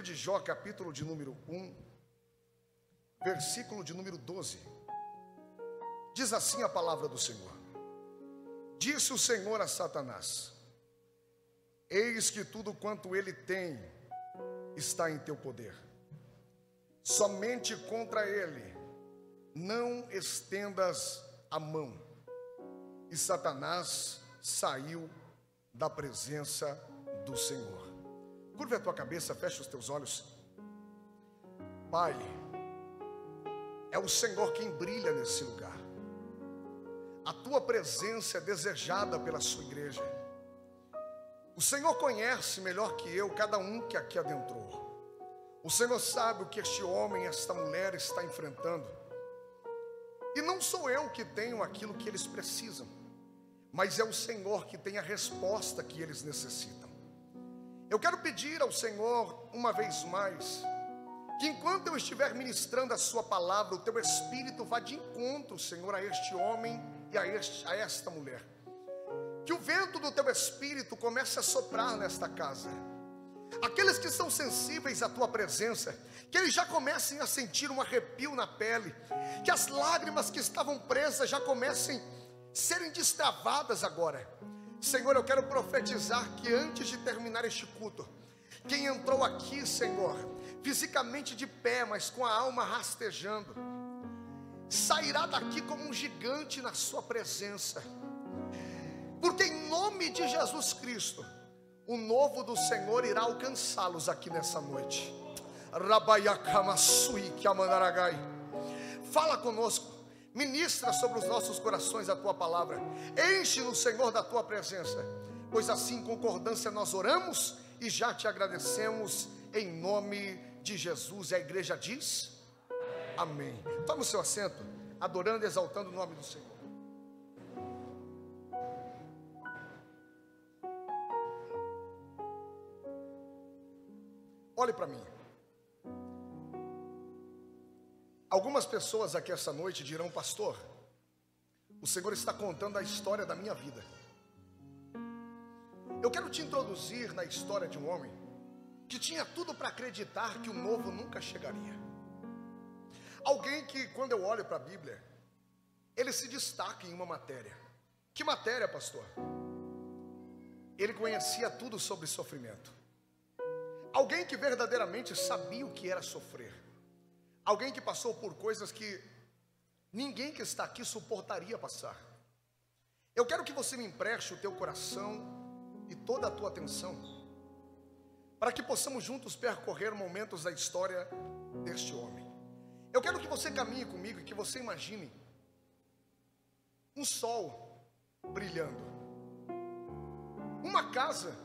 livro de Jó, capítulo de número 1, versículo de número 12. Diz assim a palavra do Senhor: Disse o Senhor a Satanás: Eis que tudo quanto ele tem está em teu poder. Somente contra ele não estendas a mão. E Satanás saiu da presença do Senhor. Curva a tua cabeça, fecha os teus olhos. Pai, é o Senhor quem brilha nesse lugar. A tua presença é desejada pela sua igreja. O Senhor conhece melhor que eu cada um que aqui adentrou. O Senhor sabe o que este homem, esta mulher está enfrentando. E não sou eu que tenho aquilo que eles precisam, mas é o Senhor que tem a resposta que eles necessitam. Eu quero pedir ao Senhor, uma vez mais, que enquanto eu estiver ministrando a Sua palavra, o Teu Espírito vá de encontro, Senhor, a este homem e a, este, a esta mulher. Que o vento do Teu Espírito comece a soprar nesta casa. Aqueles que são sensíveis à Tua presença, que eles já comecem a sentir um arrepio na pele, que as lágrimas que estavam presas já comecem a serem destravadas agora. Senhor, eu quero profetizar que antes de terminar este culto, quem entrou aqui, Senhor, fisicamente de pé, mas com a alma rastejando, sairá daqui como um gigante na Sua presença, porque em nome de Jesus Cristo, o novo do Senhor irá alcançá-los aqui nessa noite. Fala conosco, ministra sobre os nossos corações a tua palavra, enche-nos, Senhor, da tua presença, pois assim, concordância, nós oramos e já te agradecemos em nome de Jesus. E a igreja diz: Amém. Toma o seu assento, adorando e exaltando o nome do Senhor. Olhe para mim. Algumas pessoas aqui essa noite dirão, pastor, o Senhor está contando a história da minha vida. Eu quero te introduzir na história de um homem que tinha tudo para acreditar que o novo nunca chegaria. Alguém que, quando eu olho para a Bíblia, ele se destaca em uma matéria. Que matéria, pastor? Ele conhecia tudo sobre sofrimento. Alguém que verdadeiramente sabia o que era sofrer. Alguém que passou por coisas que ninguém que está aqui suportaria passar. Eu quero que você me empreste o teu coração e toda a tua atenção, para que possamos juntos percorrer momentos da história deste homem. Eu quero que você caminhe comigo e que você imagine um sol brilhando, uma casa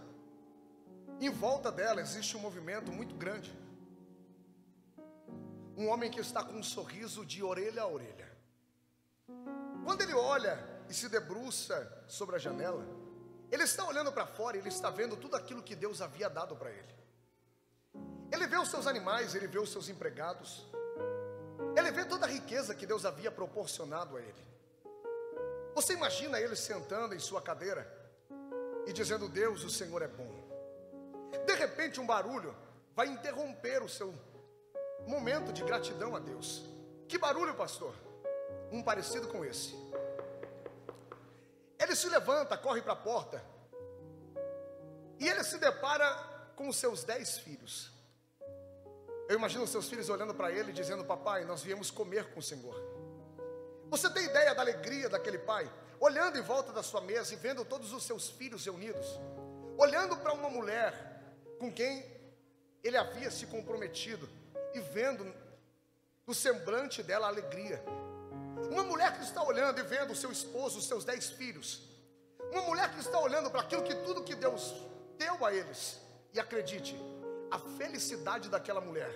em volta dela existe um movimento muito grande. Um homem que está com um sorriso de orelha a orelha. Quando ele olha e se debruça sobre a janela, ele está olhando para fora ele está vendo tudo aquilo que Deus havia dado para ele. Ele vê os seus animais, ele vê os seus empregados, ele vê toda a riqueza que Deus havia proporcionado a ele. Você imagina ele sentando em sua cadeira e dizendo: Deus, o Senhor é bom. De repente, um barulho vai interromper o seu momento de gratidão a Deus. Que barulho, pastor? Um parecido com esse. Ele se levanta, corre para a porta, e ele se depara com os seus dez filhos. Eu imagino os seus filhos olhando para ele, dizendo: Papai, nós viemos comer com o Senhor. Você tem ideia da alegria daquele pai, olhando em volta da sua mesa e vendo todos os seus filhos reunidos, olhando para uma mulher com quem ele havia se comprometido e vendo no semblante dela alegria. Uma mulher que está olhando e vendo o seu esposo, os seus dez filhos. Uma mulher que está olhando para aquilo que tudo que Deus deu a eles. E acredite, a felicidade daquela mulher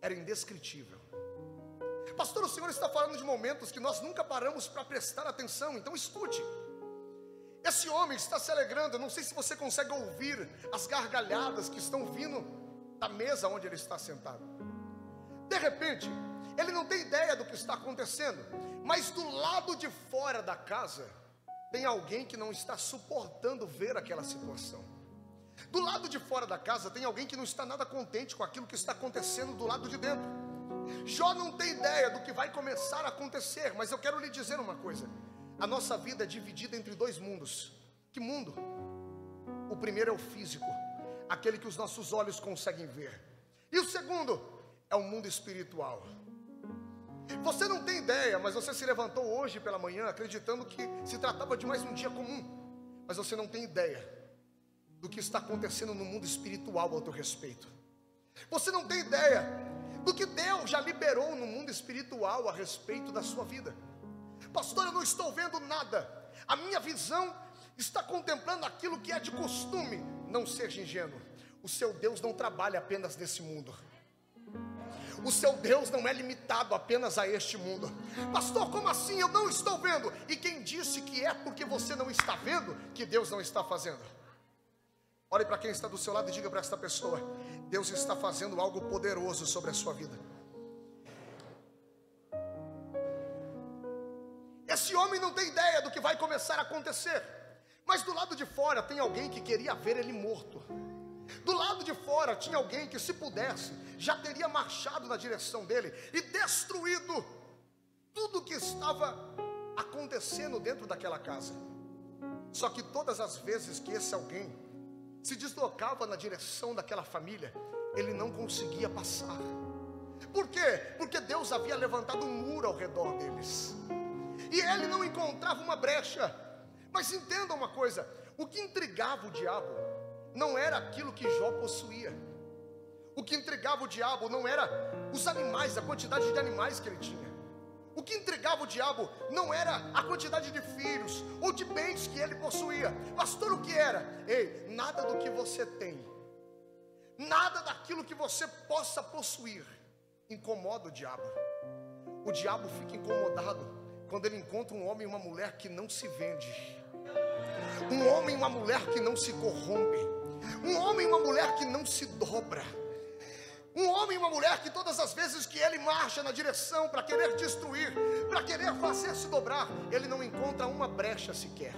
era indescritível. Pastor, o Senhor está falando de momentos que nós nunca paramos para prestar atenção, então escute. Esse homem está se alegrando. não sei se você consegue ouvir as gargalhadas que estão vindo da mesa onde ele está sentado. De repente, ele não tem ideia do que está acontecendo, mas do lado de fora da casa tem alguém que não está suportando ver aquela situação. Do lado de fora da casa tem alguém que não está nada contente com aquilo que está acontecendo do lado de dentro. Jó não tem ideia do que vai começar a acontecer, mas eu quero lhe dizer uma coisa: a nossa vida é dividida entre dois mundos. Que mundo? O primeiro é o físico, aquele que os nossos olhos conseguem ver. E o segundo é o mundo espiritual. Você não tem ideia, mas você se levantou hoje pela manhã acreditando que se tratava de mais um dia comum. Mas você não tem ideia do que está acontecendo no mundo espiritual ao teu respeito. Você não tem ideia do que Deus já liberou no mundo espiritual a respeito da sua vida. Pastor, eu não estou vendo nada. A minha visão está contemplando aquilo que é de costume. Não seja ingênuo. O seu Deus não trabalha apenas nesse mundo. O seu Deus não é limitado apenas a este mundo. Pastor, como assim? Eu não estou vendo. E quem disse que é porque você não está vendo que Deus não está fazendo? Olhe para quem está do seu lado e diga para esta pessoa: Deus está fazendo algo poderoso sobre a sua vida. Esse homem não tem ideia do que vai começar a acontecer, mas do lado de fora tem alguém que queria ver ele morto. Do lado de fora tinha alguém que, se pudesse, já teria marchado na direção dele e destruído tudo que estava acontecendo dentro daquela casa. Só que todas as vezes que esse alguém se deslocava na direção daquela família, ele não conseguia passar. Por quê? Porque Deus havia levantado um muro ao redor deles. E ele não encontrava uma brecha. Mas entenda uma coisa: o que intrigava o diabo não era aquilo que Jó possuía. O que intrigava o diabo não era os animais, a quantidade de animais que ele tinha. O que intrigava o diabo não era a quantidade de filhos ou de bens que ele possuía. Pastor, o que era? Ei, nada do que você tem, nada daquilo que você possa possuir, incomoda o diabo. O diabo fica incomodado quando ele encontra um homem e uma mulher que não se vende, um homem e uma mulher que não se corrompe um homem e uma mulher que não se dobra. Um homem e uma mulher que todas as vezes que ele marcha na direção para querer destruir, para querer fazer se dobrar, ele não encontra uma brecha sequer.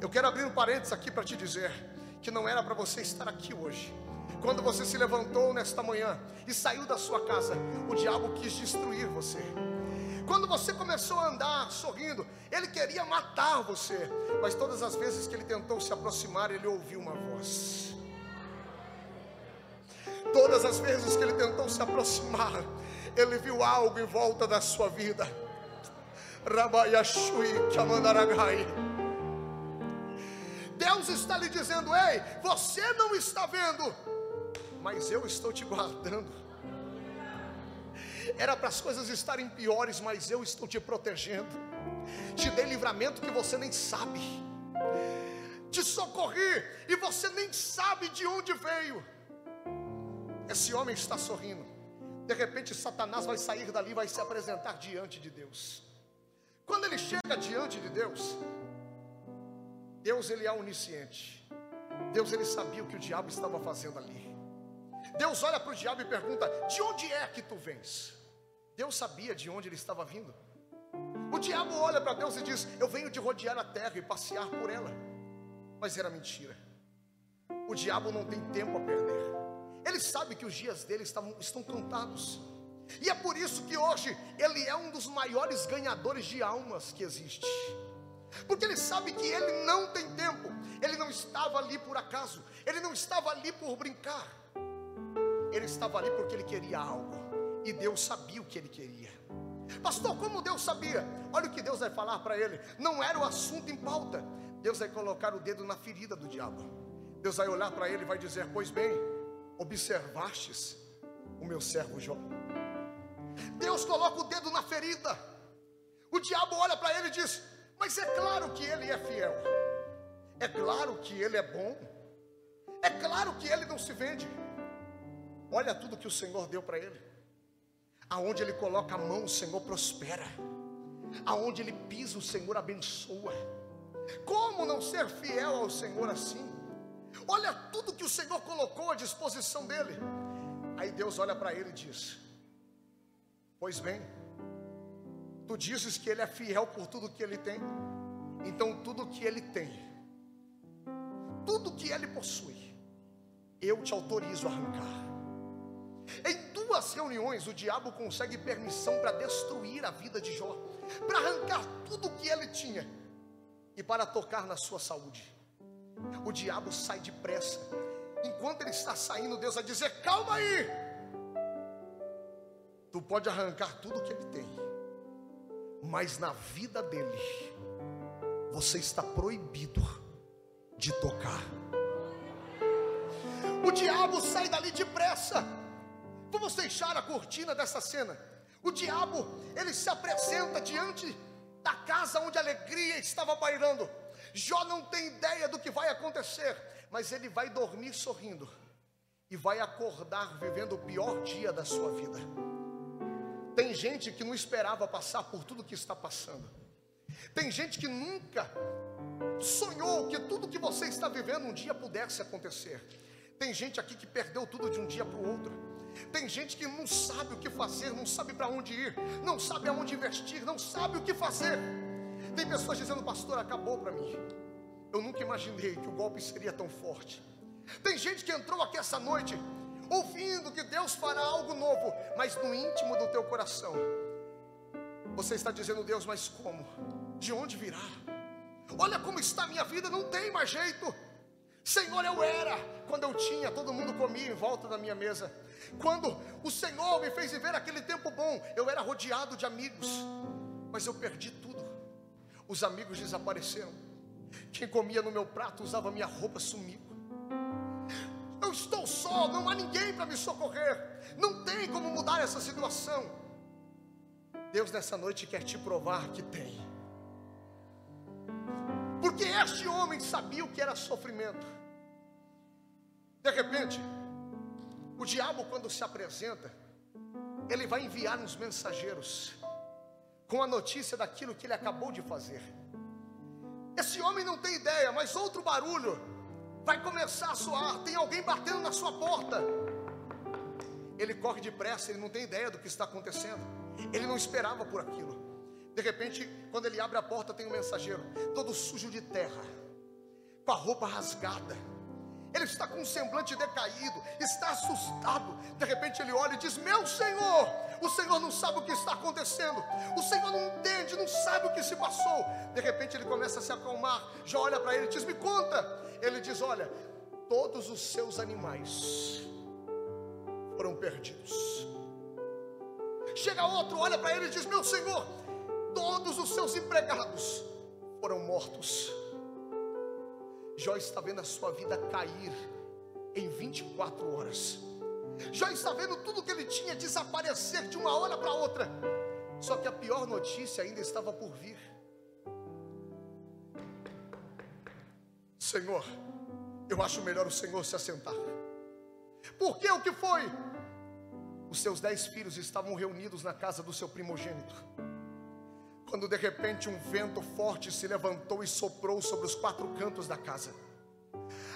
Eu quero abrir um parênteses aqui para te dizer que não era para você estar aqui hoje. Quando você se levantou nesta manhã e saiu da sua casa, o diabo quis destruir você. Quando você começou a andar sorrindo, ele queria matar você, mas todas as vezes que ele tentou se aproximar, ele ouviu uma voz. Todas as vezes que ele tentou se aproximar, ele viu algo em volta da sua vida. Rabayashui Chamandaragai. Deus está lhe dizendo: Ei, você não está vendo, mas eu estou te guardando. Era para as coisas estarem piores, mas eu estou te protegendo. Te dei livramento que você nem sabe. Te socorri e você nem sabe de onde veio. Esse homem está sorrindo. De repente, Satanás vai sair dali e vai se apresentar diante de Deus. Quando ele chega diante de Deus, Deus ele é onisciente. Deus ele sabia o que o diabo estava fazendo ali. Deus olha para o diabo e pergunta: De onde é que tu vens? Deus sabia de onde ele estava vindo. O diabo olha para Deus e diz: Eu venho de rodear a terra e passear por ela. Mas era mentira. O diabo não tem tempo a perder. Ele sabe que os dias dele estão, estão contados. E é por isso que hoje ele é um dos maiores ganhadores de almas que existe. Porque ele sabe que ele não tem tempo. Ele não estava ali por acaso. Ele não estava ali por brincar. Ele estava ali porque ele queria algo. E Deus sabia o que ele queria. Pastor, como Deus sabia? Olha o que Deus vai falar para ele. Não era o assunto em pauta. Deus vai colocar o dedo na ferida do diabo. Deus vai olhar para ele e vai dizer: Pois bem, observastes o meu servo Jó. Deus coloca o dedo na ferida. O diabo olha para ele e diz: Mas é claro que ele é fiel. É claro que ele é bom. É claro que ele não se vende. Olha tudo que o Senhor deu para ele. Aonde ele coloca a mão, o Senhor prospera. Aonde ele pisa, o Senhor abençoa. Como não ser fiel ao Senhor assim? Olha tudo que o Senhor colocou à disposição dele. Aí Deus olha para ele e diz: Pois bem, tu dizes que ele é fiel por tudo que ele tem, então tudo que ele tem, tudo que ele possui, eu te autorizo a arrancar. Em duas reuniões, o diabo consegue permissão para destruir a vida de Jó, para arrancar tudo que ele tinha e para tocar na sua saúde. O diabo sai depressa. Enquanto ele está saindo, Deus vai dizer: calma aí. Tu pode arrancar tudo que ele tem, mas na vida dele, você está proibido de tocar. O diabo sai dali depressa. Vamos deixar a cortina dessa cena. O diabo, ele se apresenta diante da casa onde a alegria estava bailando. Jó não tem ideia do que vai acontecer, mas ele vai dormir sorrindo e vai acordar vivendo o pior dia da sua vida. Tem gente que não esperava passar por tudo que está passando. Tem gente que nunca sonhou que tudo que você está vivendo um dia pudesse acontecer. Tem gente aqui que perdeu tudo de um dia para o outro. Tem gente que não sabe o que fazer, não sabe para onde ir, não sabe aonde investir, não sabe o que fazer. Tem pessoas dizendo, pastor, acabou para mim. Eu nunca imaginei que o golpe seria tão forte. Tem gente que entrou aqui essa noite ouvindo que Deus fará algo novo, mas no íntimo do teu coração, você está dizendo, Deus, mas como? De onde virá? Olha como está a minha vida, não tem mais jeito. Senhor, eu era quando eu tinha, todo mundo comia em volta da minha mesa. Quando o Senhor me fez viver aquele tempo bom, eu era rodeado de amigos, mas eu perdi tudo. Os amigos desapareceram. Quem comia no meu prato usava minha roupa, sumiu. Eu estou só, não há ninguém para me socorrer. Não tem como mudar essa situação. Deus nessa noite quer te provar que tem. Porque este homem sabia o que era sofrimento. De repente, o diabo, quando se apresenta, ele vai enviar uns mensageiros com a notícia daquilo que ele acabou de fazer. Esse homem não tem ideia, mas outro barulho vai começar a soar. Tem alguém batendo na sua porta. Ele corre depressa, ele não tem ideia do que está acontecendo. Ele não esperava por aquilo. De repente, quando ele abre a porta, tem um mensageiro, todo sujo de terra, com a roupa rasgada ele está com um semblante decaído, está assustado. De repente ele olha e diz: Meu Senhor, o Senhor não sabe o que está acontecendo, o Senhor não entende, não sabe o que se passou. De repente ele começa a se acalmar, já olha para ele e diz: Me conta. Ele diz: Olha, todos os seus animais foram perdidos. Chega outro, olha para ele e diz: Meu Senhor, todos os seus empregados foram mortos. Jó está vendo a sua vida cair em 24 horas. Jó está vendo tudo que ele tinha desaparecer de uma hora para outra. Só que a pior notícia ainda estava por vir. Senhor, eu acho melhor o Senhor se assentar. Porque o que foi? Os seus dez filhos estavam reunidos na casa do seu primogênito quando de repente um vento forte se levantou e soprou sobre os quatro cantos da casa.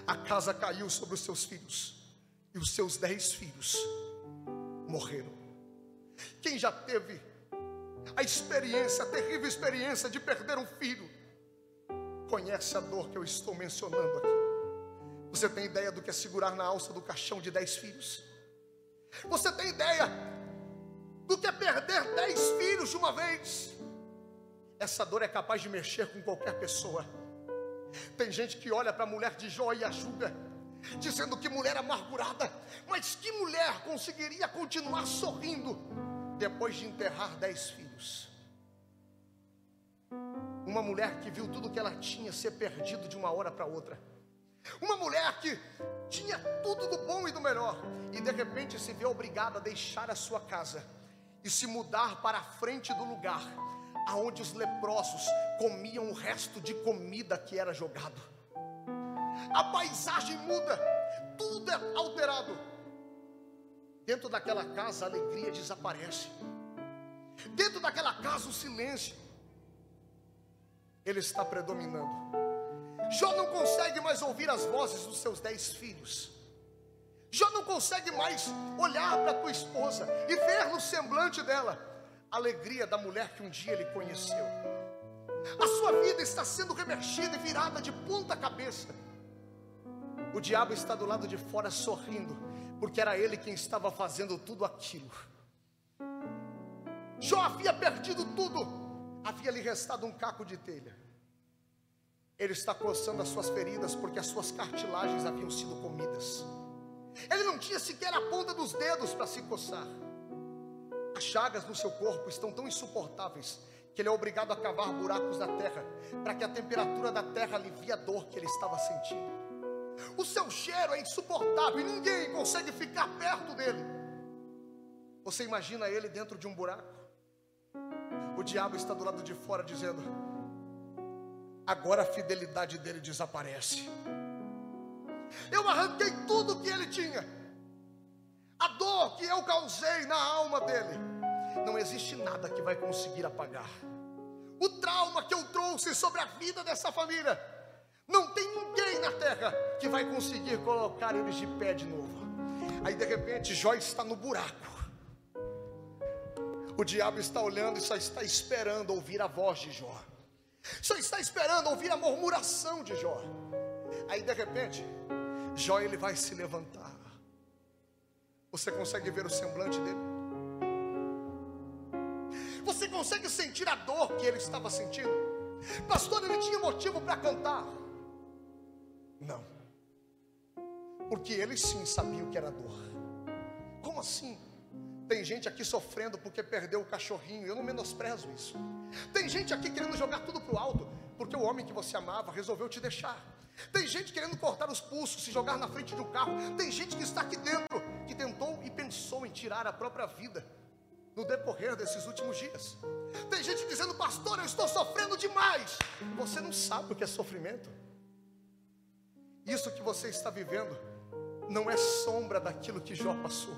A casa caiu sobre os seus filhos, e os seus dez filhos morreram. Quem já teve a experiência, a terrível experiência de perder um filho, conhece a dor que eu estou mencionando aqui. Você tem ideia do que é segurar na alça do caixão de dez filhos? Você tem ideia do que é perder dez filhos de uma vez? Essa dor é capaz de mexer com qualquer pessoa. Tem gente que olha para a mulher de Jó e a julga, dizendo que mulher amargurada, mas que mulher conseguiria continuar sorrindo depois de enterrar dez filhos? Uma mulher que viu tudo que ela tinha ser perdido de uma hora para outra. Uma mulher que tinha tudo do bom e do melhor e de repente se vê obrigada a deixar a sua casa e se mudar para a frente do lugar aonde os leprosos comiam o resto de comida que era jogado. A paisagem muda, tudo é alterado. Dentro daquela casa a alegria desaparece. Dentro daquela casa o silêncio ele está predominando. Jó não consegue mais ouvir as vozes dos seus dez filhos. Jó não consegue mais olhar para tua esposa e ver no semblante dela alegria da mulher que um dia ele conheceu. A sua vida está sendo remexida e virada de ponta cabeça. O diabo está do lado de fora sorrindo, porque era ele quem estava fazendo tudo aquilo. Jó havia perdido tudo, havia lhe restado um caco de telha. Ele está coçando as suas feridas porque as suas cartilagens haviam sido comidas. Ele não tinha sequer a ponta dos dedos para se coçar. As chagas no seu corpo estão tão insuportáveis que ele é obrigado a cavar buracos na terra para que a temperatura da terra alivie a dor que ele estava sentindo. O seu cheiro é insuportável e ninguém consegue ficar perto dele. Você imagina ele dentro de um buraco? O diabo está do lado de fora dizendo: agora a fidelidade dele desaparece. Eu arranquei tudo que ele tinha, a dor que eu causei na alma dele. Não existe nada que vai conseguir apagar. O trauma que eu trouxe sobre a vida dessa família, não tem ninguém na terra que vai conseguir colocar eles de pé de novo. Aí de repente Jó está no buraco. O diabo está olhando e só está esperando ouvir a voz de Jó. Só está esperando ouvir a murmuração de Jó. Aí de repente, Jó ele vai se levantar. Você consegue ver o semblante dele? Você consegue sentir a dor que ele estava sentindo? Pastor, ele tinha motivo para cantar? Não. Porque ele sim sabia o que era dor. Como assim? Tem gente aqui sofrendo porque perdeu o cachorrinho. Eu não menosprezo isso. Tem gente aqui querendo jogar tudo para o alto porque o homem que você amava resolveu te deixar. Tem gente querendo cortar os pulsos, se jogar na frente de um carro. Tem gente que está aqui dentro que tentou e pensou em tirar a própria vida no decorrer desses últimos dias. Tem gente dizendo, pastor, eu estou sofrendo demais. Você não sabe o que é sofrimento. Isso que você está vivendo não é sombra daquilo que Jó passou.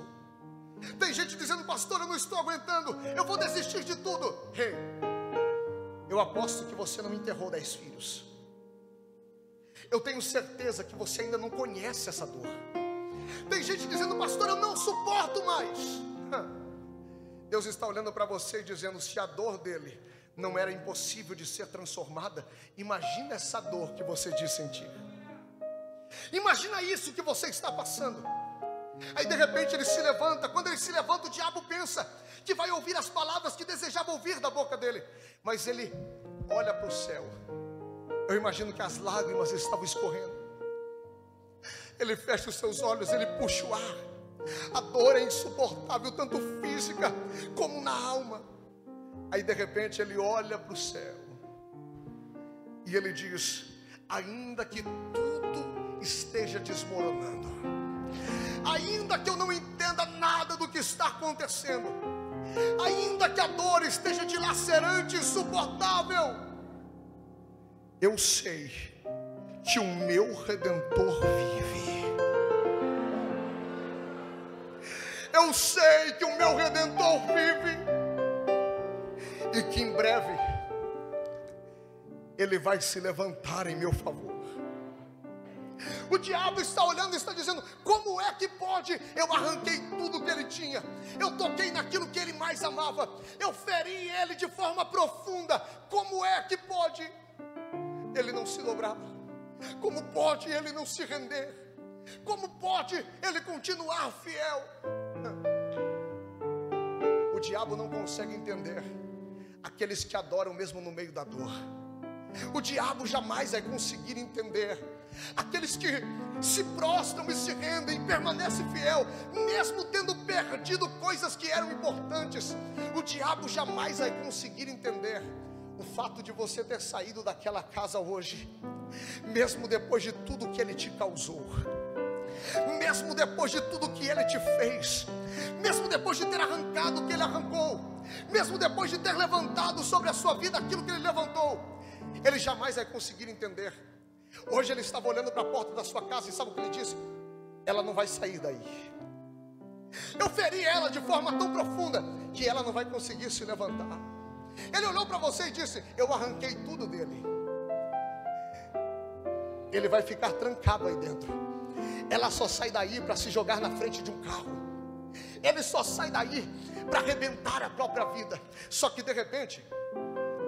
Tem gente dizendo, pastor, eu não estou aguentando, eu vou desistir de tudo. Rei, hey, eu aposto que você não enterrou dez filhos. Eu tenho certeza que você ainda não conhece essa dor. Tem gente dizendo, pastor, eu não suporto mais. Deus está olhando para você e dizendo: se a dor dele não era impossível de ser transformada, imagina essa dor que você diz sentir. Imagina isso que você está passando. Aí de repente ele se levanta. Quando ele se levanta, o diabo pensa que vai ouvir as palavras que desejava ouvir da boca dele. Mas ele olha para o céu. Eu imagino que as lágrimas estavam escorrendo. Ele fecha os seus olhos, ele puxa o ar. A dor é insuportável, tanto física como na alma. Aí de repente ele olha para o céu e ele diz: ainda que tudo esteja desmoronando, ainda que eu não entenda nada do que está acontecendo, ainda que a dor esteja dilacerante, insuportável, eu sei que o meu redentor vive. Eu sei que o meu redentor vive e que em breve ele vai se levantar em meu favor. O diabo está olhando e está dizendo: como é que pode? Eu arranquei tudo que ele tinha, eu toquei naquilo que ele mais amava, eu feri ele de forma profunda. Como é que pode ele não se dobrar? Como pode ele não se render? Como pode ele continuar fiel? O diabo não consegue entender aqueles que adoram mesmo no meio da dor. O diabo jamais vai conseguir entender aqueles que se prostram e se rendem e permanecem fiel, mesmo tendo perdido coisas que eram importantes. O diabo jamais vai conseguir entender o fato de você ter saído daquela casa hoje, mesmo depois de tudo que ele te causou, mesmo depois de tudo que ele te fez, mesmo depois de ter arrancado o que ele arrancou, mesmo depois de ter levantado sobre a sua vida aquilo que ele levantou, ele jamais vai conseguir entender. Hoje ele estava olhando para a porta da sua casa e sabe o que ele disse? Ela não vai sair daí. Eu feri ela de forma tão profunda que ela não vai conseguir se levantar. Ele olhou para você e disse: Eu arranquei tudo dele. Ele vai ficar trancado aí dentro. Ela só sai daí para se jogar na frente de um carro. Ele só sai daí para arrebentar a própria vida. Só que de repente,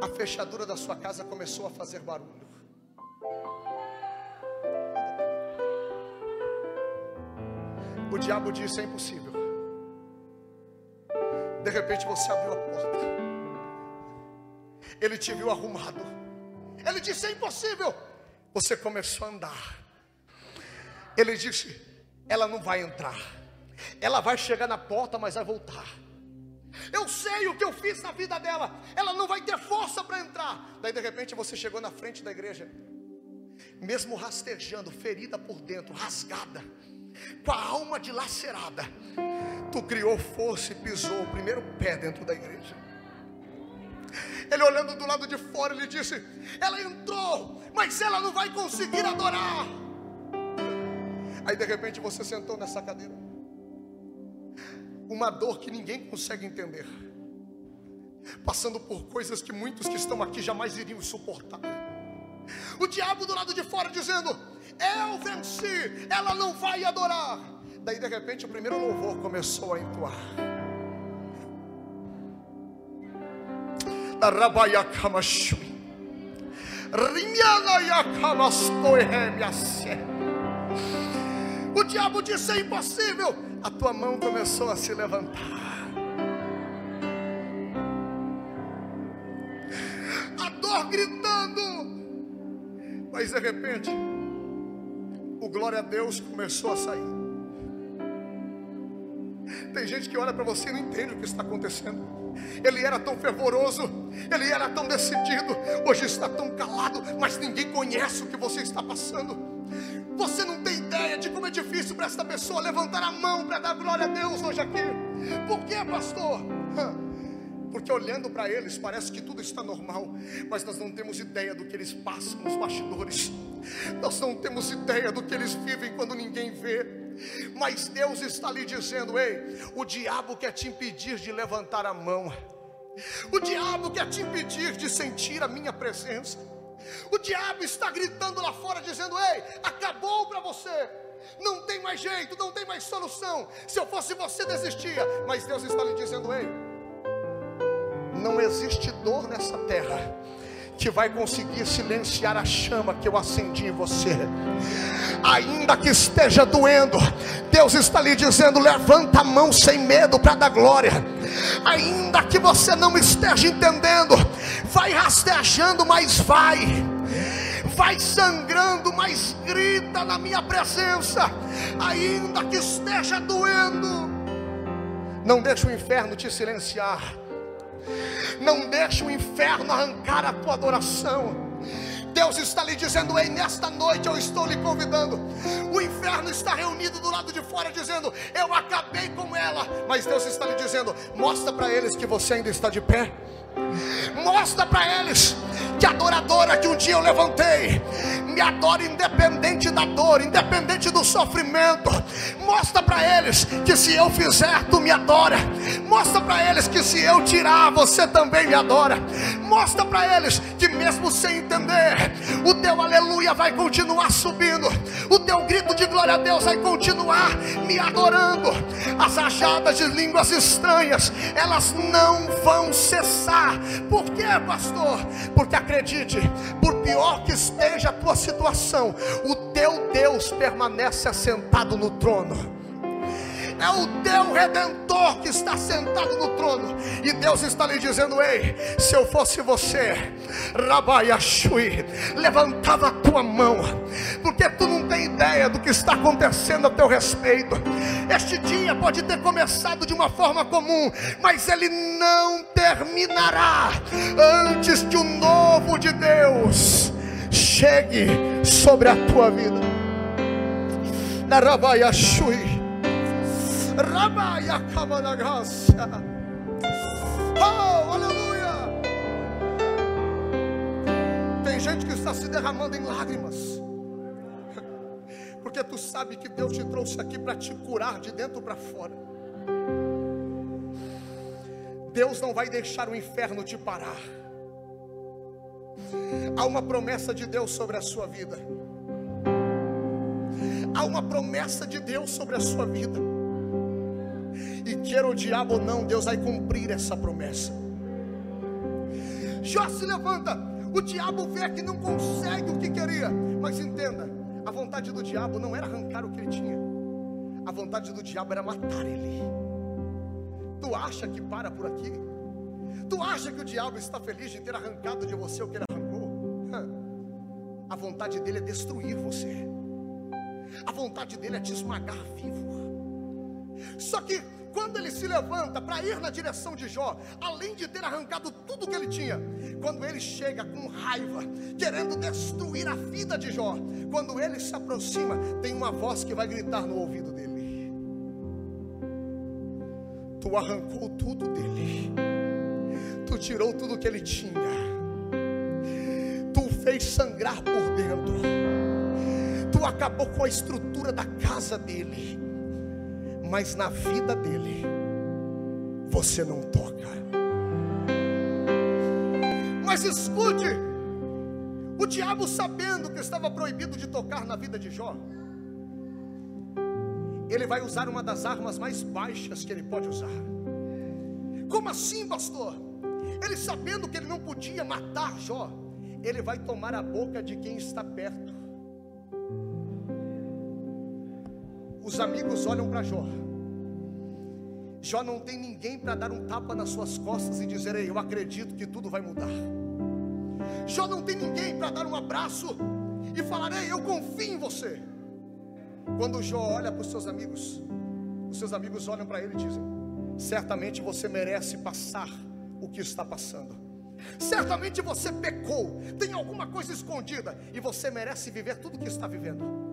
a fechadura da sua casa começou a fazer barulho. O diabo disse: é impossível. De repente você abriu a porta. Ele te viu arrumado. Ele disse: é impossível. Você começou a andar. Ele disse: ela não vai entrar. Ela vai chegar na porta, mas vai voltar. Eu sei o que eu fiz na vida dela. Ela não vai ter força para entrar. Daí de repente você chegou na frente da igreja, mesmo rastejando, ferida por dentro, rasgada, com a alma dilacerada. Tu criou força e pisou o primeiro pé dentro da igreja. Ele olhando do lado de fora, ele disse: Ela entrou, mas ela não vai conseguir adorar. Aí de repente você sentou nessa cadeira uma dor que ninguém consegue entender, passando por coisas que muitos que estão aqui jamais iriam suportar. O diabo do lado de fora dizendo: Eu venci, ela não vai adorar. Daí de repente o primeiro louvor começou a entoar. O diabo disse: É impossível a tua mão começou a se levantar. A dor gritando, mas de repente, o glória a Deus começou a sair. Tem gente que olha para você e não entende o que está acontecendo. Ele era tão fervoroso, ele era tão decidido, hoje está tão calado, mas ninguém conhece o que você está passando. Você não tem ideia de como é difícil para esta pessoa levantar a mão para dar glória a Deus hoje aqui. Por que, pastor? Porque olhando para eles parece que tudo está normal, mas nós não temos ideia do que eles passam nos bastidores. Nós não temos ideia do que eles vivem quando ninguém vê. Mas Deus está lhe dizendo: ei, o diabo quer te impedir de levantar a mão. O diabo quer te impedir de sentir a minha presença. O diabo está gritando lá fora, dizendo: Ei, acabou para você. Não tem mais jeito, não tem mais solução. Se eu fosse você, desistia. Mas Deus está lhe dizendo: Ei, não existe dor nessa terra que vai conseguir silenciar a chama que eu acendi em você. Ainda que esteja doendo, Deus está lhe dizendo: levanta a mão sem medo para dar glória. Ainda que você não esteja entendendo, vai rastejando, mas vai. Vai sangrando, mas grita na minha presença, ainda que esteja doendo. Não deixe o inferno te silenciar. Não deixe o inferno arrancar a tua adoração. Deus está lhe dizendo: Ei, nesta noite eu estou lhe convidando. O inferno está reunido do lado de fora, dizendo: Eu acabei com ela. Mas Deus está lhe dizendo: Mostra para eles que você ainda está de pé. Mostra para eles que a adoradora que um dia eu levantei me adora independente da dor, independente do sofrimento. Mostra para eles que se eu fizer, tu me adora. Mostra para eles que se eu tirar, você também me adora. Mostra para eles que mesmo sem entender, o teu aleluia vai continuar subindo. O teu grito de glória a Deus vai continuar me adorando. As rajadas de línguas estranhas, elas não vão cessar. Por quê, pastor? Porque acredite, por pior que esteja a tua situação, o teu Deus permanece assentado no trono é o teu redentor que está sentado no trono, e Deus está lhe dizendo: Ei, se eu fosse você, Rabaiachui, levantava a tua mão, porque tu não tem ideia do que está acontecendo a teu respeito. Este dia pode ter começado de uma forma comum, mas ele não terminará antes que o novo de Deus chegue sobre a tua vida. Na Rabaiachui. Rabaia graça. Oh, aleluia. Tem gente que está se derramando em lágrimas. Porque tu sabe que Deus te trouxe aqui para te curar de dentro para fora. Deus não vai deixar o inferno te parar. Há uma promessa de Deus sobre a sua vida. Há uma promessa de Deus sobre a sua vida. E queira o diabo ou não, Deus vai cumprir essa promessa. Jó se levanta. O diabo vê que não consegue o que queria. Mas entenda, a vontade do diabo não era arrancar o que ele tinha. A vontade do diabo era matar ele. Tu acha que para por aqui? Tu acha que o diabo está feliz de ter arrancado de você o que ele arrancou? A vontade dele é destruir você. A vontade dele é te esmagar vivo. Só que quando ele se levanta para ir na direção de Jó, além de ter arrancado tudo que ele tinha, quando ele chega com raiva, querendo destruir a vida de Jó, quando ele se aproxima, tem uma voz que vai gritar no ouvido dele: Tu arrancou tudo dele, tu tirou tudo que ele tinha, tu fez sangrar por dentro, tu acabou com a estrutura da casa dele mas na vida dele você não toca. Mas escute, o diabo sabendo que estava proibido de tocar na vida de Jó, ele vai usar uma das armas mais baixas que ele pode usar. Como assim, pastor? Ele sabendo que ele não podia matar Jó, ele vai tomar a boca de quem está perto. Os amigos olham para Jó. Jó não tem ninguém para dar um tapa nas suas costas e dizer: Ei, eu acredito que tudo vai mudar. Jó não tem ninguém para dar um abraço e falar: Ei, eu confio em você. Quando Jó olha para os seus amigos, os seus amigos olham para ele e dizem: Certamente você merece passar o que está passando. Certamente você pecou, tem alguma coisa escondida e você merece viver tudo o que está vivendo.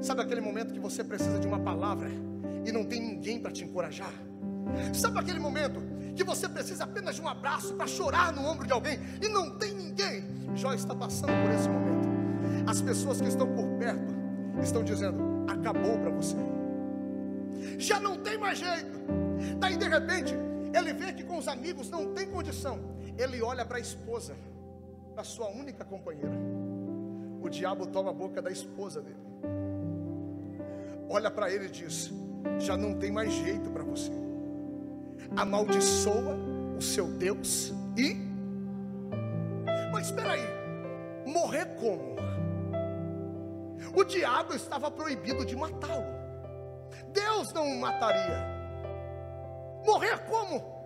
Sabe aquele momento que você precisa de uma palavra e não tem ninguém para te encorajar? Sabe aquele momento que você precisa apenas de um abraço para chorar no ombro de alguém e não tem ninguém? Jó está passando por esse momento. As pessoas que estão por perto estão dizendo: acabou para você. Já não tem mais jeito. Daí de repente, ele vê que com os amigos não tem condição. Ele olha para a esposa, para sua única companheira. O diabo toma a boca da esposa dele olha para ele e diz: Já não tem mais jeito para você. Amaldiçoa o seu Deus e. Mas espera aí, morrer como? O diabo estava proibido de matá-lo. Deus não o mataria. Morrer como?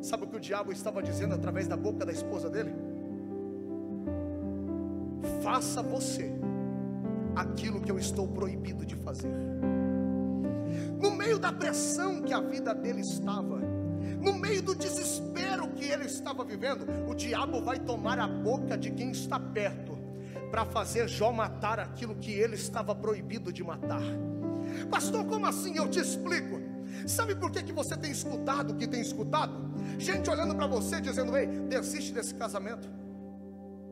Sabe o que o diabo estava dizendo através da boca da esposa dele? Faça você aquilo que eu estou proibido de fazer. No meio da pressão que a vida dele estava, no meio do desespero que ele estava vivendo, o diabo vai tomar a boca de quem está perto para fazer Jó matar aquilo que ele estava proibido de matar. Pastor, como assim? Eu te explico. Sabe por que, que você tem escutado o que tem escutado? Gente olhando para você dizendo: Ei, desiste desse casamento,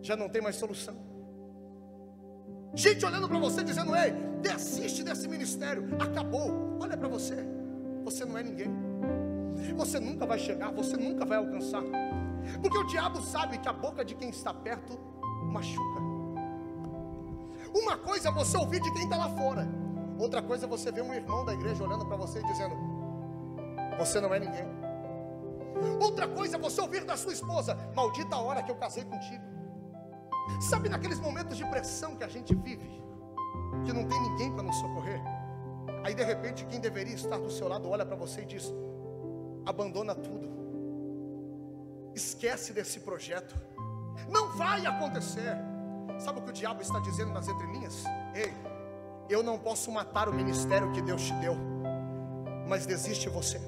já não tem mais solução. Gente olhando para você dizendo: Ei, desiste desse ministério, acabou. Olha para você, você não é ninguém. Você nunca vai chegar, você nunca vai alcançar. Porque o diabo sabe que a boca de quem está perto machuca. Uma coisa é você ouvir de quem está lá fora, outra coisa é você ver um irmão da igreja olhando para você e dizendo: Você não é ninguém. Outra coisa é você ouvir da sua esposa: Maldita a hora que eu casei contigo. Sabe naqueles momentos de pressão que a gente vive, que não tem ninguém para nos socorrer? Aí de repente quem deveria estar do seu lado olha para você e diz: abandona tudo, esquece desse projeto, não vai acontecer. Sabe o que o diabo está dizendo nas entrelinhas? Ei, eu não posso matar o ministério que Deus te deu, mas desiste você.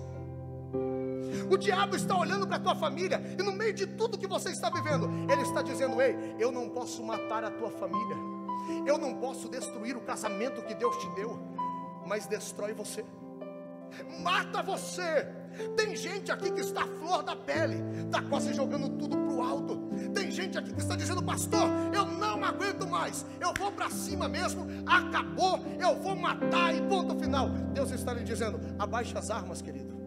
O diabo está olhando para a tua família e no meio de tudo que você está vivendo, ele está dizendo: Ei, eu não posso matar a tua família, eu não posso destruir o casamento que Deus te deu, mas destrói você, mata você. Tem gente aqui que está à flor da pele, está quase jogando tudo para o alto. Tem gente aqui que está dizendo, pastor, eu não aguento mais, eu vou para cima mesmo, acabou, eu vou matar e ponto final. Deus está lhe dizendo, abaixe as armas, querido.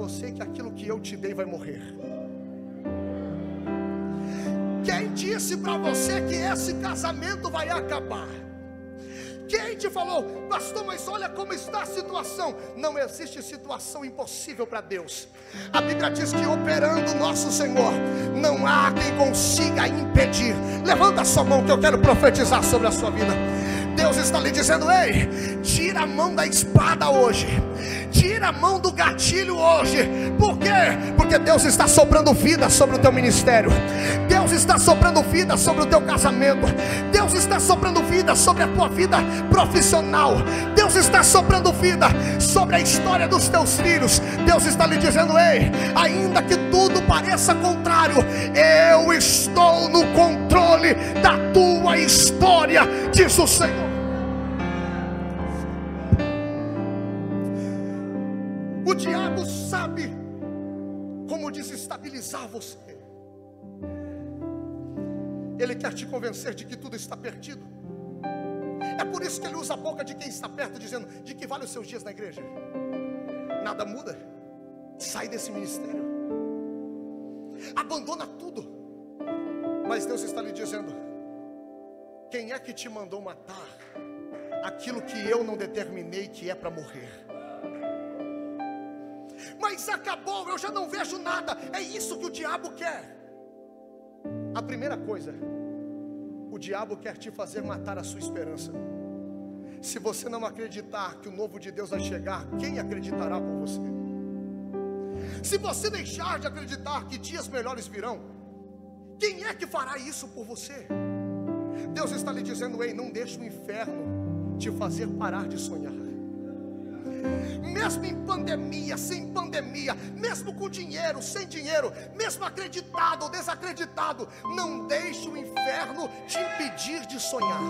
Você que aquilo que eu te dei vai morrer? Quem disse para você que esse casamento vai acabar? Quem te falou, pastor, mas olha como está a situação? Não existe situação impossível para Deus. A Bíblia diz que operando nosso Senhor, não há quem consiga impedir. Levanta a sua mão que eu quero profetizar sobre a sua vida. Deus está lhe dizendo: ei, tira a mão da espada hoje, tira a mão do gatilho hoje. Por quê? Porque Deus está soprando vida sobre o teu ministério, Deus está soprando vida sobre o teu casamento, Deus está soprando vida sobre a tua vida profissional, Deus está soprando vida sobre a história dos teus filhos. Deus está lhe dizendo: ei, ainda que tudo pareça contrário, eu estou no controle da tua história, diz o Senhor. Diabo sabe como desestabilizar você. Ele quer te convencer de que tudo está perdido. É por isso que ele usa a boca de quem está perto, dizendo: De que vale os seus dias na igreja? Nada muda. Sai desse ministério. Abandona tudo. Mas Deus está lhe dizendo: Quem é que te mandou matar aquilo que eu não determinei que é para morrer? Mas acabou, eu já não vejo nada. É isso que o diabo quer. A primeira coisa, o diabo quer te fazer matar a sua esperança. Se você não acreditar que o novo de Deus vai chegar, quem acreditará por você? Se você deixar de acreditar que dias melhores virão, quem é que fará isso por você? Deus está lhe dizendo: ei, não deixe o inferno te fazer parar de sonhar mesmo em pandemia, sem pandemia, mesmo com dinheiro, sem dinheiro, mesmo acreditado ou desacreditado, não deixe o inferno te impedir de sonhar.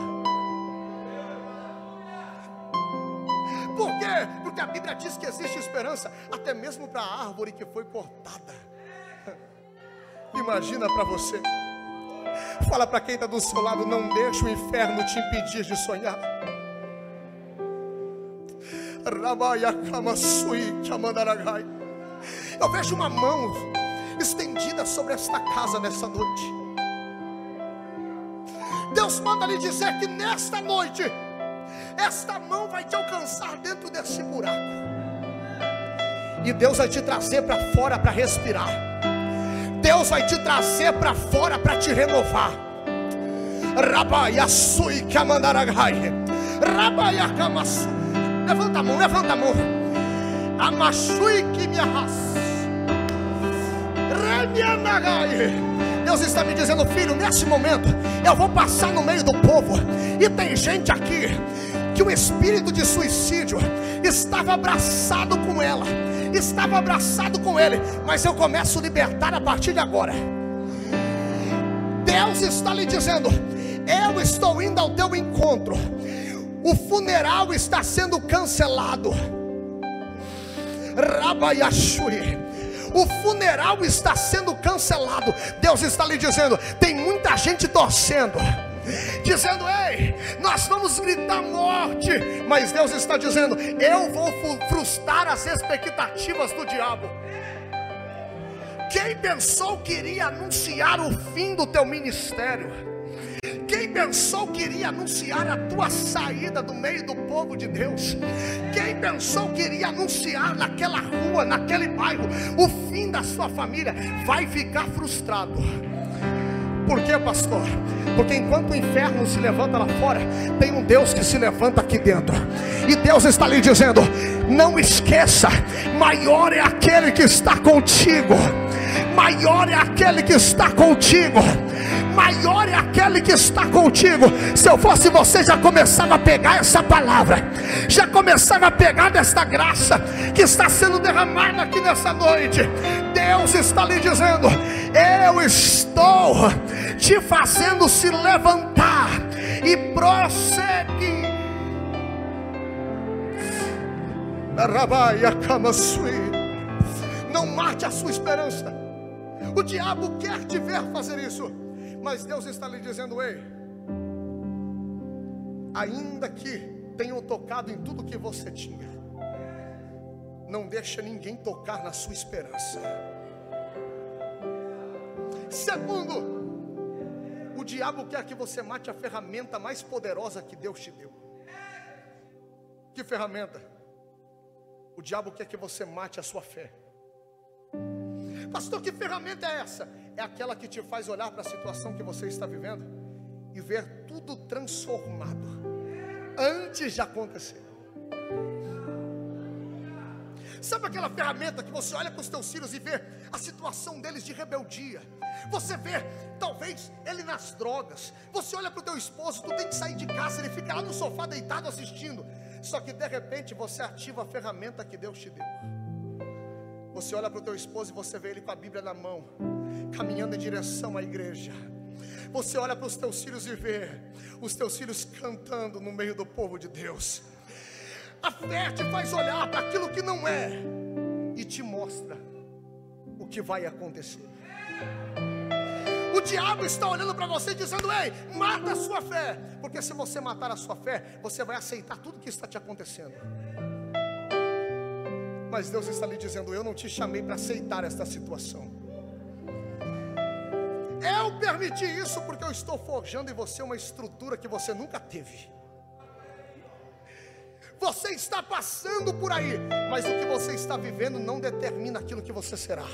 Por quê? Porque a Bíblia diz que existe esperança até mesmo para a árvore que foi cortada. Imagina para você. Fala para quem está do seu lado, não deixe o inferno te impedir de sonhar. Eu vejo uma mão estendida sobre esta casa nessa noite. Deus manda lhe dizer que nesta noite, esta mão vai te alcançar dentro desse buraco. E Deus vai te trazer para fora para respirar. Deus vai te trazer para fora para te renovar. Rabaia sui kamandaragai. Levanta a mão, levanta a mão. Amashui que me arrasta. Deus está me dizendo, filho, nesse momento eu vou passar no meio do povo. E tem gente aqui que o espírito de suicídio estava abraçado com ela, estava abraçado com ele, mas eu começo a libertar a partir de agora. Deus está lhe dizendo: Eu estou indo ao teu encontro o funeral está sendo cancelado. Rabayashuri. O funeral está sendo cancelado. Deus está lhe dizendo: tem muita gente torcendo dizendo: Ei, nós vamos gritar morte. Mas Deus está dizendo: Eu vou frustrar as expectativas do diabo. Quem pensou que iria anunciar o fim do teu ministério? Quem pensou que iria anunciar a tua saída do meio do povo de Deus? Quem pensou que iria anunciar naquela rua, naquele bairro, o fim da sua família? Vai ficar frustrado. Por quê, pastor? Porque enquanto o inferno se levanta lá fora, tem um Deus que se levanta aqui dentro. E Deus está lhe dizendo: não esqueça, maior é aquele que está contigo. Maior é aquele que está contigo maior é aquele que está contigo. Se eu fosse você, já começava a pegar essa palavra, já começava a pegar desta graça que está sendo derramada aqui nessa noite. Deus está lhe dizendo: Eu estou te fazendo se levantar e prosseguir. Não mate a sua esperança. O diabo quer te ver fazer isso. Mas Deus está lhe dizendo: ei, ainda que tenham tocado em tudo que você tinha, não deixa ninguém tocar na sua esperança. Segundo, o diabo quer que você mate a ferramenta mais poderosa que Deus te deu. Que ferramenta? O diabo quer que você mate a sua fé. Pastor, que ferramenta é essa? É aquela que te faz olhar para a situação que você está vivendo e ver tudo transformado antes de acontecer. Sabe aquela ferramenta que você olha para os teus filhos e vê a situação deles de rebeldia? Você vê, talvez, ele nas drogas. Você olha para o teu esposo, tu tem que sair de casa, ele fica lá no sofá deitado assistindo. Só que de repente você ativa a ferramenta que Deus te deu. Você olha para o teu esposo e você vê ele com a Bíblia na mão, caminhando em direção à igreja. Você olha para os teus filhos e vê os teus filhos cantando no meio do povo de Deus. A fé te faz olhar para aquilo que não é e te mostra o que vai acontecer. O diabo está olhando para você dizendo: Ei, mata a sua fé, porque se você matar a sua fé, você vai aceitar tudo que está te acontecendo. Mas Deus está lhe dizendo: Eu não te chamei para aceitar esta situação. Eu permiti isso porque eu estou forjando em você uma estrutura que você nunca teve. Você está passando por aí, mas o que você está vivendo não determina aquilo que você será.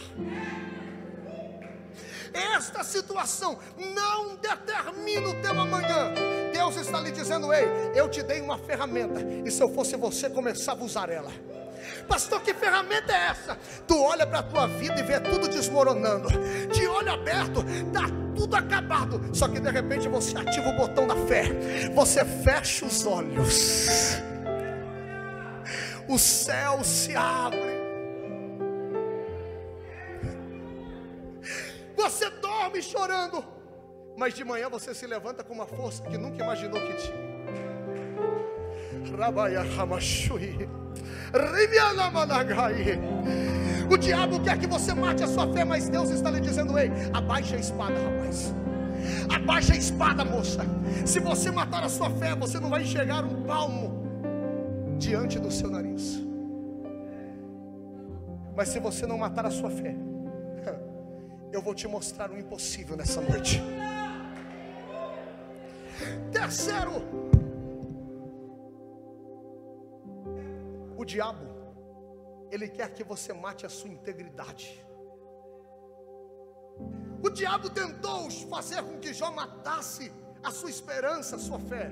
Esta situação não determina o teu amanhã. Deus está lhe dizendo: Ei, eu te dei uma ferramenta, e se eu fosse você, começava a usar ela. Pastor, que ferramenta é essa? Tu olha para a tua vida e vê tudo desmoronando. De olho aberto, está tudo acabado. Só que de repente você ativa o botão da fé. Você fecha os olhos o céu se abre. Você dorme chorando, mas de manhã você se levanta com uma força que nunca imaginou que tinha. O diabo quer que você mate a sua fé, mas Deus está lhe dizendo: Ei, abaixa a espada, rapaz. Abaixa a espada, moça. Se você matar a sua fé, você não vai enxergar um palmo diante do seu nariz. Mas se você não matar a sua fé, eu vou te mostrar o impossível nessa noite. Terceiro, diabo, ele quer que você mate a sua integridade. O diabo tentou fazer com que Jó matasse a sua esperança, a sua fé.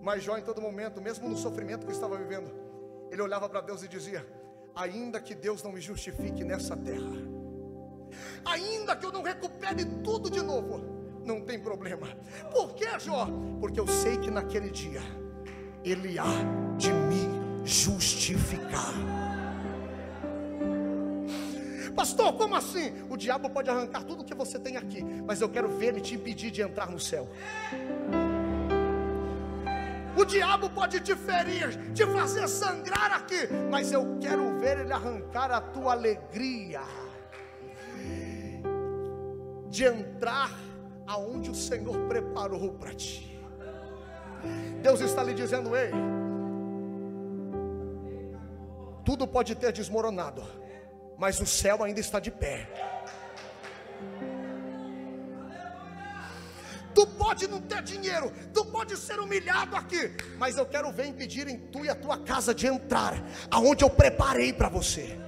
Mas Jó, em todo momento, mesmo no sofrimento que estava vivendo, ele olhava para Deus e dizia: Ainda que Deus não me justifique nessa terra, ainda que eu não recupere tudo de novo, não tem problema. Por que, Jó? Porque eu sei que naquele dia Ele há de me justificar. Pastor, como assim? O diabo pode arrancar tudo que você tem aqui, mas eu quero ver ele te impedir de entrar no céu. O diabo pode te ferir, te fazer sangrar aqui, mas eu quero ver ele arrancar a tua alegria de entrar aonde o Senhor preparou para ti. Deus está lhe dizendo: ei, tudo pode ter desmoronado, mas o céu ainda está de pé. Tu pode não ter dinheiro, tu pode ser humilhado aqui, mas eu quero ver impedirem tu e a tua casa de entrar aonde eu preparei para você.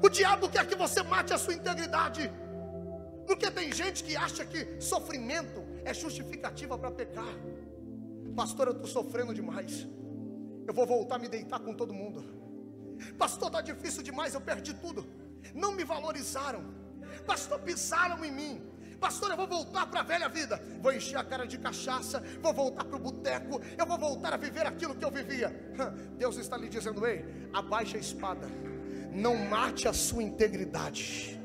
O diabo quer que você mate a sua integridade, porque tem gente que acha que sofrimento é justificativa para pecar. Pastor, eu estou sofrendo demais. Eu vou voltar a me deitar com todo mundo. Pastor, está difícil demais, eu perdi tudo. Não me valorizaram. Pastor, pisaram em mim. Pastor, eu vou voltar para a velha vida. Vou encher a cara de cachaça. Vou voltar para o boteco. Eu vou voltar a viver aquilo que eu vivia. Deus está lhe dizendo: Ei, abaixe a espada. Não mate a sua integridade.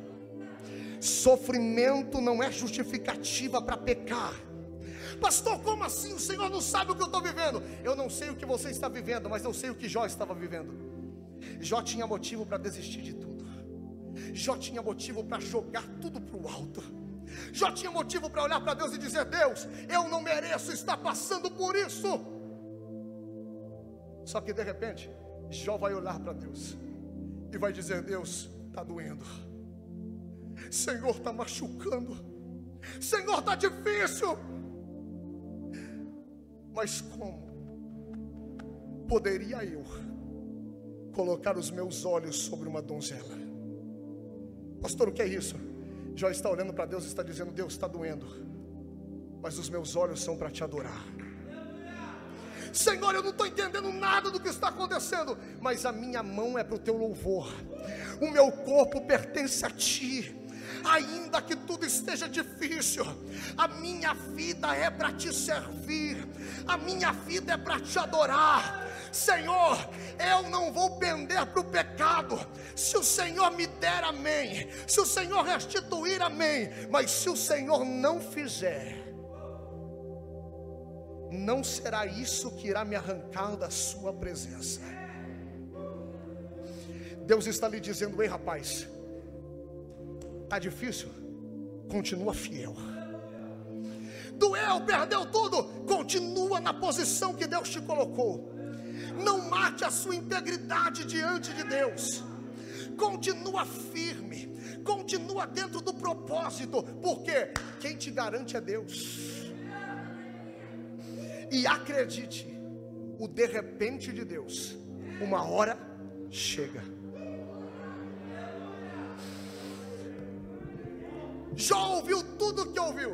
Sofrimento não é justificativa para pecar. Pastor, como assim? O Senhor não sabe o que eu estou vivendo. Eu não sei o que você está vivendo, mas eu sei o que Jó estava vivendo. Jó tinha motivo para desistir de tudo. Jó tinha motivo para jogar tudo para o alto. Já tinha motivo para olhar para Deus e dizer: Deus, eu não mereço estar passando por isso. Só que de repente, Jó vai olhar para Deus e vai dizer: Deus, está doendo, Senhor, está machucando, Senhor, está difícil. Mas como? poderia eu colocar os meus olhos sobre uma donzela? Pastor, o que é isso? Jó está olhando para Deus e está dizendo: Deus está doendo, mas os meus olhos são para te adorar. Senhor, eu não estou entendendo nada do que está acontecendo, mas a minha mão é para o teu louvor, o meu corpo pertence a ti ainda que tudo esteja difícil, a minha vida é para te servir, a minha vida é para te adorar. Senhor, eu não vou pender para o pecado. Se o Senhor me der, amém. Se o Senhor restituir, amém. Mas se o Senhor não fizer, não será isso que irá me arrancar da Sua presença. Deus está lhe dizendo: ei, rapaz, Está difícil? Continua fiel. Doeu, perdeu tudo? Continua na posição que Deus te colocou. Não mate a sua integridade diante de Deus. Continua firme. Continua dentro do propósito. Porque quem te garante é Deus. E acredite, o de repente de Deus, uma hora chega. Jó ouviu tudo o que ouviu.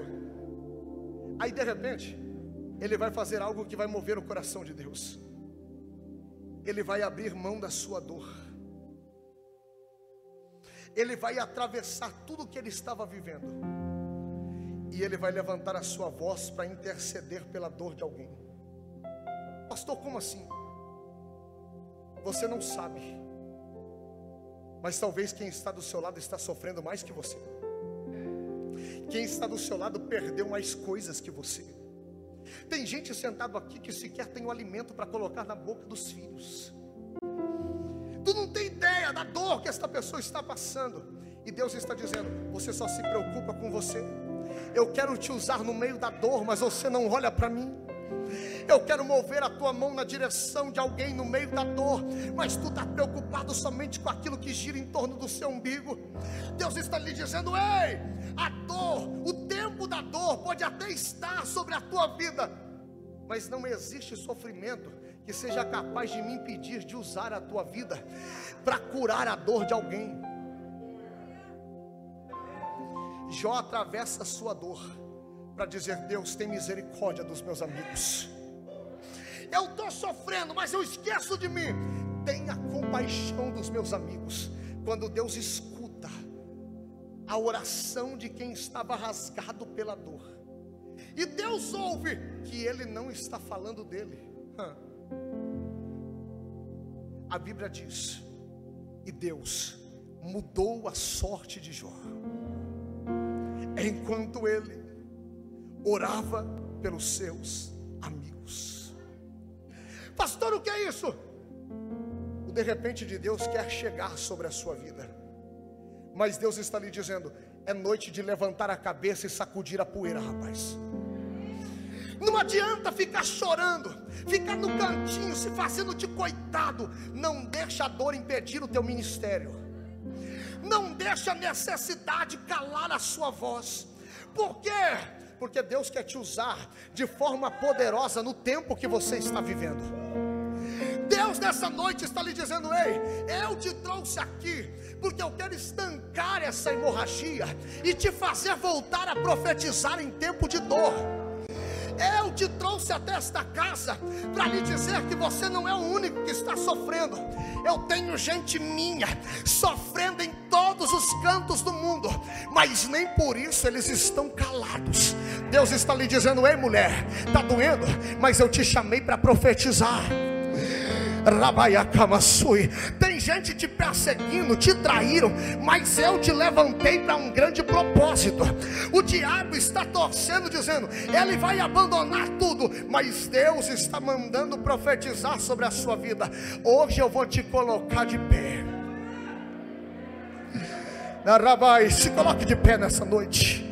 Aí de repente, ele vai fazer algo que vai mover o coração de Deus. Ele vai abrir mão da sua dor. Ele vai atravessar tudo o que ele estava vivendo. E ele vai levantar a sua voz para interceder pela dor de alguém. Pastor, como assim? Você não sabe. Mas talvez quem está do seu lado está sofrendo mais que você. Quem está do seu lado perdeu mais coisas que você. Tem gente sentado aqui que sequer tem o alimento para colocar na boca dos filhos. Tu não tem ideia da dor que esta pessoa está passando. E Deus está dizendo: você só se preocupa com você. Eu quero te usar no meio da dor, mas você não olha para mim. Eu quero mover a tua mão na direção de alguém no meio da dor, mas tu está preocupado somente com aquilo que gira em torno do seu umbigo. Deus está lhe dizendo: ei, a dor, o tempo da dor pode até estar sobre a tua vida, mas não existe sofrimento que seja capaz de me impedir de usar a tua vida para curar a dor de alguém. Jó atravessa a sua dor para dizer: Deus tem misericórdia dos meus amigos. Eu estou sofrendo, mas eu esqueço de mim. Tenha compaixão dos meus amigos. Quando Deus escuta a oração de quem estava rasgado pela dor, e Deus ouve que Ele não está falando dele. A Bíblia diz: e Deus mudou a sorte de Jó, enquanto ele orava pelos seus amigos. Pastor, o que é isso? O de repente de Deus quer chegar sobre a sua vida, mas Deus está lhe dizendo: é noite de levantar a cabeça e sacudir a poeira, rapaz. Não adianta ficar chorando, ficar no cantinho, se fazendo de coitado. Não deixa a dor impedir o teu ministério. Não deixa a necessidade calar a sua voz. Por quê? Porque Deus quer te usar de forma poderosa no tempo que você está vivendo. Deus nessa noite está lhe dizendo: Ei, eu te trouxe aqui, porque eu quero estancar essa hemorragia e te fazer voltar a profetizar em tempo de dor. Eu te trouxe até esta casa para lhe dizer que você não é o único que está sofrendo. Eu tenho gente minha sofrendo em todos os cantos do mas nem por isso eles estão calados. Deus está lhe dizendo: Ei, mulher, está doendo, mas eu te chamei para profetizar. Tem gente te perseguindo, te traíram, mas eu te levantei para um grande propósito. O diabo está torcendo, dizendo: ele vai abandonar tudo, mas Deus está mandando profetizar sobre a sua vida. Hoje eu vou te colocar de pé. Rabai, se coloque de pé nessa noite.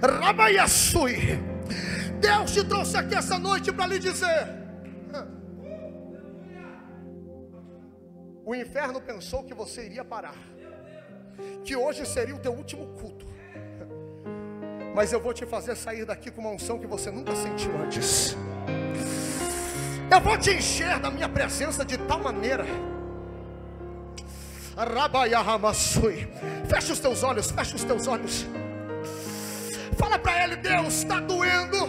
Rabai Assui. Deus te trouxe aqui essa noite para lhe dizer. O inferno pensou que você iria parar, que hoje seria o teu último culto. Mas eu vou te fazer sair daqui com uma unção que você nunca sentiu antes. Eu vou te encher da minha presença de tal maneira. Fecha os teus olhos, fecha os teus olhos. Fala para ele, Deus, está doendo,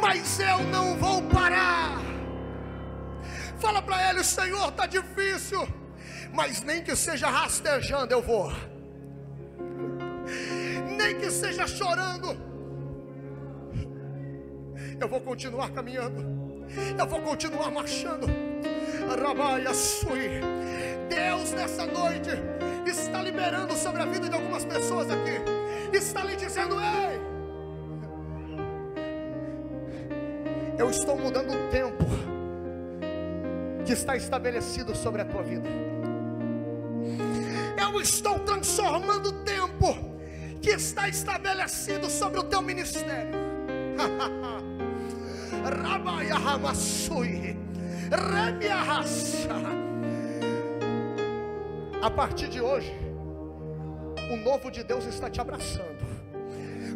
mas eu não vou parar. Fala para ele, Senhor, está difícil, mas nem que seja rastejando eu vou. Nem que seja chorando, eu vou continuar caminhando. Eu vou continuar marchando. Rabaia. Deus nessa noite está liberando sobre a vida de algumas pessoas aqui. Está lhe dizendo: Ei, eu estou mudando o tempo que está estabelecido sobre a tua vida. Eu estou transformando o tempo que está estabelecido sobre o teu ministério. Rabaya Hamassui. A partir de hoje, o novo de Deus está te abraçando.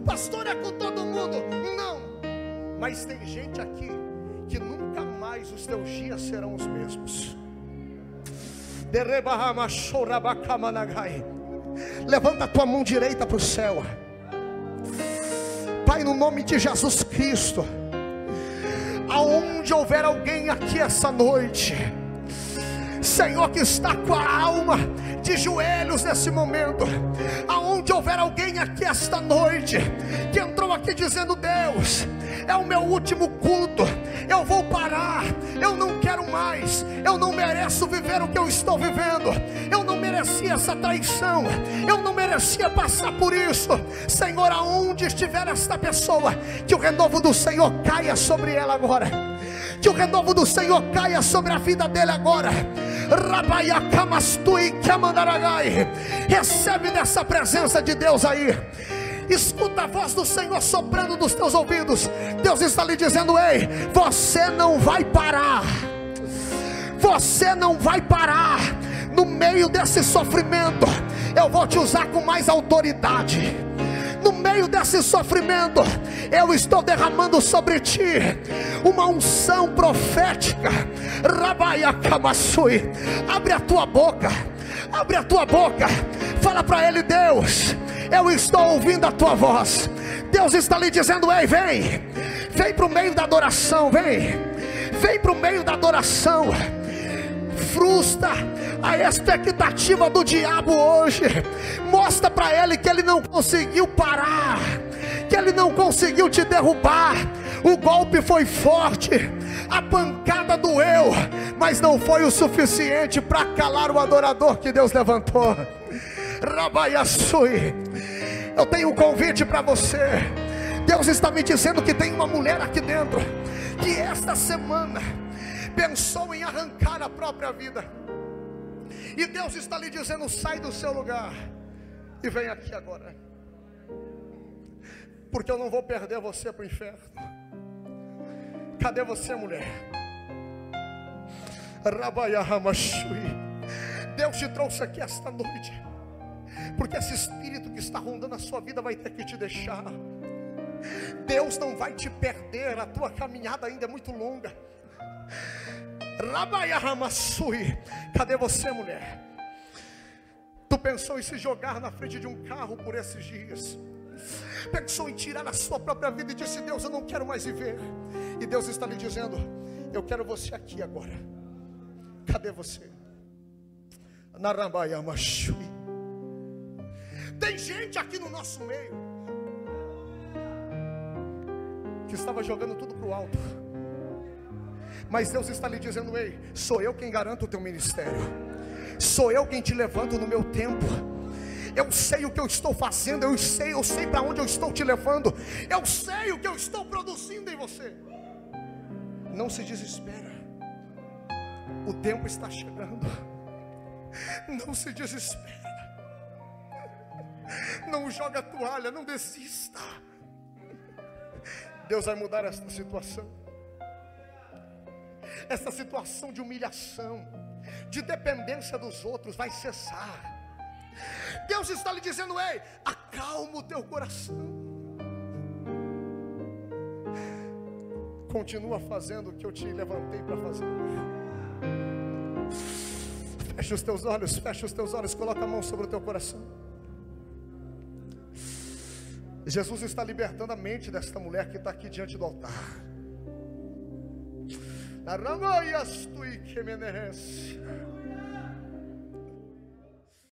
Pastor, é com todo mundo? Não, mas tem gente aqui que nunca mais os teus dias serão os mesmos. Levanta a tua mão direita para o céu. Pai, no nome de Jesus Cristo aonde houver alguém aqui essa noite, Senhor, que está com a alma de joelhos nesse momento, aonde houver alguém aqui esta noite, que entrou aqui dizendo: Deus, é o meu último culto, eu vou parar, eu não quero mais, eu não mereço viver o que eu estou vivendo, eu não merecia essa traição, eu não merecia passar por isso. Senhor, aonde estiver esta pessoa, que o renovo do Senhor caia sobre ela agora, que o renovo do Senhor caia sobre a vida dele agora. Recebe dessa presença de Deus aí. Escuta a voz do Senhor soprando nos teus ouvidos. Deus está lhe dizendo: Ei, você não vai parar. Você não vai parar. No meio desse sofrimento, eu vou te usar com mais autoridade meio desse sofrimento, eu estou derramando sobre ti uma unção profética. Rabaia abre a tua boca, abre a tua boca, fala para ele, Deus, eu estou ouvindo a tua voz. Deus está lhe dizendo: Ei, vem, vem para o meio da adoração, vem, vem para o meio da adoração. Frustra a expectativa do diabo hoje. Mostra para ele que ele não conseguiu parar, que ele não conseguiu te derrubar. O golpe foi forte, a pancada doeu, mas não foi o suficiente para calar o adorador que Deus levantou. Rabaiaçui, eu tenho um convite para você. Deus está me dizendo que tem uma mulher aqui dentro que esta semana pensou em arrancar a própria vida. E Deus está lhe dizendo: sai do seu lugar e vem aqui agora. Porque eu não vou perder você para o inferno. Cadê você, mulher? Deus te trouxe aqui esta noite. Porque esse espírito que está rondando a sua vida vai ter que te deixar. Deus não vai te perder, a tua caminhada ainda é muito longa. Cadê você, mulher? Tu pensou em se jogar na frente de um carro por esses dias? Pensou em tirar a sua própria vida e disse: Deus, eu não quero mais viver. E Deus está lhe dizendo: Eu quero você aqui agora. Cadê você? Tem gente aqui no nosso meio que estava jogando tudo para o alto mas Deus está lhe dizendo: Ei, sou eu quem garanto o teu ministério, sou eu quem te levanto no meu tempo. Eu sei o que eu estou fazendo, eu sei, eu sei para onde eu estou te levando, eu sei o que eu estou produzindo em você. Não se desespera, o tempo está chegando. Não se desespera, não joga a toalha, não desista. Deus vai mudar esta situação essa situação de humilhação, de dependência dos outros vai cessar. Deus está lhe dizendo: ei, acalma o teu coração. Continua fazendo o que eu te levantei para fazer. Fecha os teus olhos, fecha os teus olhos, coloca a mão sobre o teu coração. Jesus está libertando a mente desta mulher que está aqui diante do altar. Ramaya stui kemenes.